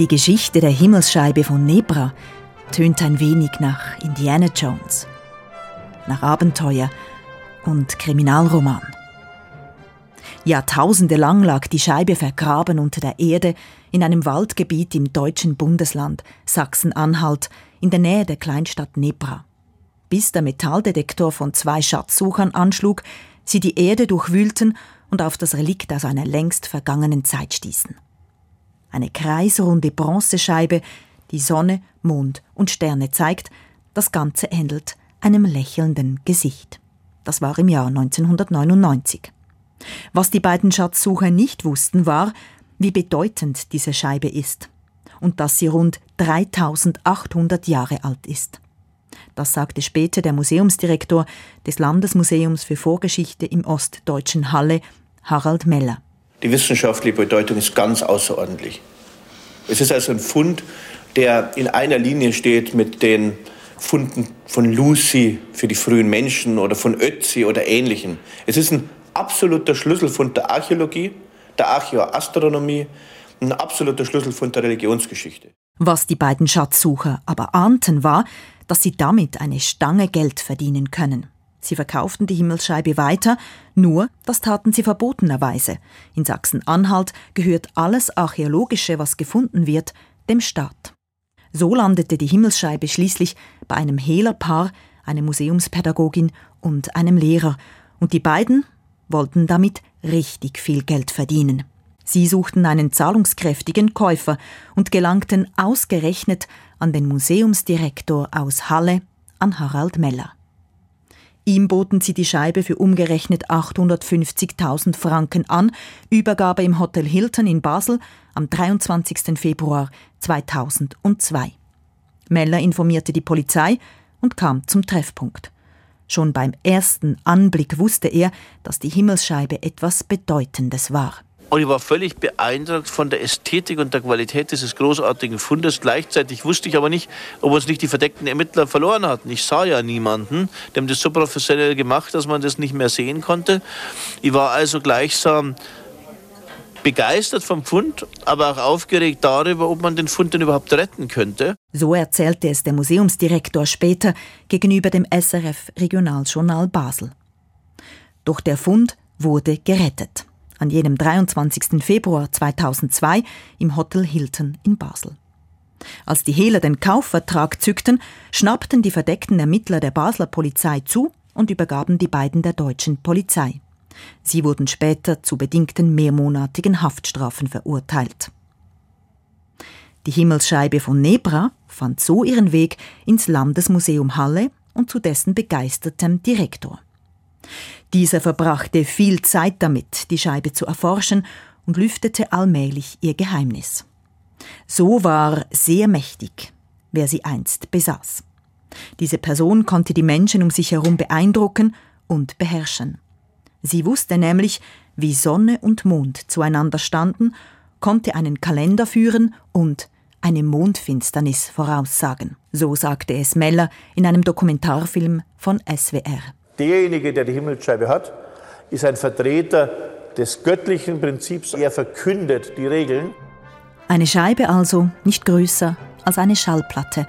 Die Geschichte der Himmelsscheibe von Nebra tönt ein wenig nach Indiana Jones, nach Abenteuer und Kriminalroman. Jahrtausende lang lag die Scheibe vergraben unter der Erde in einem Waldgebiet im deutschen Bundesland Sachsen-Anhalt in der Nähe der Kleinstadt Nebra. Bis der Metalldetektor von zwei Schatzsuchern anschlug, sie die Erde durchwühlten und auf das Relikt aus einer längst vergangenen Zeit stießen. Eine kreisrunde Bronzescheibe, die Sonne, Mond und Sterne zeigt, das Ganze ähnelt einem lächelnden Gesicht. Das war im Jahr 1999. Was die beiden Schatzsucher nicht wussten, war, wie bedeutend diese Scheibe ist und dass sie rund 3800 Jahre alt ist. Das sagte später der Museumsdirektor des Landesmuseums für Vorgeschichte im ostdeutschen Halle, Harald Meller. Die wissenschaftliche Bedeutung ist ganz außerordentlich. Es ist also ein Fund, der in einer Linie steht mit den Funden von Lucy für die frühen Menschen oder von Ötzi oder ähnlichem. Es ist ein absoluter Schlüsselfund der Archäologie, der Archäoastronomie, ein absoluter Schlüsselfund der Religionsgeschichte. Was die beiden Schatzsucher aber ahnten, war, dass sie damit eine Stange Geld verdienen können. Sie verkauften die Himmelsscheibe weiter, nur das taten sie verbotenerweise. In Sachsen-Anhalt gehört alles Archäologische, was gefunden wird, dem Staat. So landete die Himmelsscheibe schließlich bei einem Hehlerpaar, einem Museumspädagogin und einem Lehrer, und die beiden wollten damit richtig viel Geld verdienen. Sie suchten einen zahlungskräftigen Käufer und gelangten ausgerechnet an den Museumsdirektor aus Halle, an Harald Meller. Ihm boten sie die Scheibe für umgerechnet 850.000 Franken an, Übergabe im Hotel Hilton in Basel am 23. Februar 2002. Meller informierte die Polizei und kam zum Treffpunkt. Schon beim ersten Anblick wusste er, dass die Himmelsscheibe etwas Bedeutendes war. Und ich war völlig beeindruckt von der Ästhetik und der Qualität dieses großartigen Fundes. Gleichzeitig wusste ich aber nicht, ob uns nicht die verdeckten Ermittler verloren hatten. Ich sah ja niemanden. Die haben das so professionell gemacht, dass man das nicht mehr sehen konnte. Ich war also gleichsam begeistert vom Fund, aber auch aufgeregt darüber, ob man den Fund denn überhaupt retten könnte. So erzählte es der Museumsdirektor später gegenüber dem SRF Regionaljournal Basel. Doch der Fund wurde gerettet. An jenem 23. Februar 2002 im Hotel Hilton in Basel. Als die Hehler den Kaufvertrag zückten, schnappten die verdeckten Ermittler der Basler Polizei zu und übergaben die beiden der deutschen Polizei. Sie wurden später zu bedingten mehrmonatigen Haftstrafen verurteilt. Die Himmelsscheibe von Nebra fand so ihren Weg ins Landesmuseum Halle und zu dessen begeistertem Direktor. Dieser verbrachte viel Zeit damit, die Scheibe zu erforschen und lüftete allmählich ihr Geheimnis. So war sehr mächtig, wer sie einst besaß. Diese Person konnte die Menschen um sich herum beeindrucken und beherrschen. Sie wusste nämlich, wie Sonne und Mond zueinander standen, konnte einen Kalender führen und eine Mondfinsternis voraussagen. So sagte es Meller in einem Dokumentarfilm von SWR. Derjenige, der die Himmelsscheibe hat, ist ein Vertreter des göttlichen Prinzips. Er verkündet die Regeln. Eine Scheibe also nicht größer als eine Schallplatte,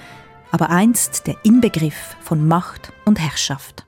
aber einst der Inbegriff von Macht und Herrschaft.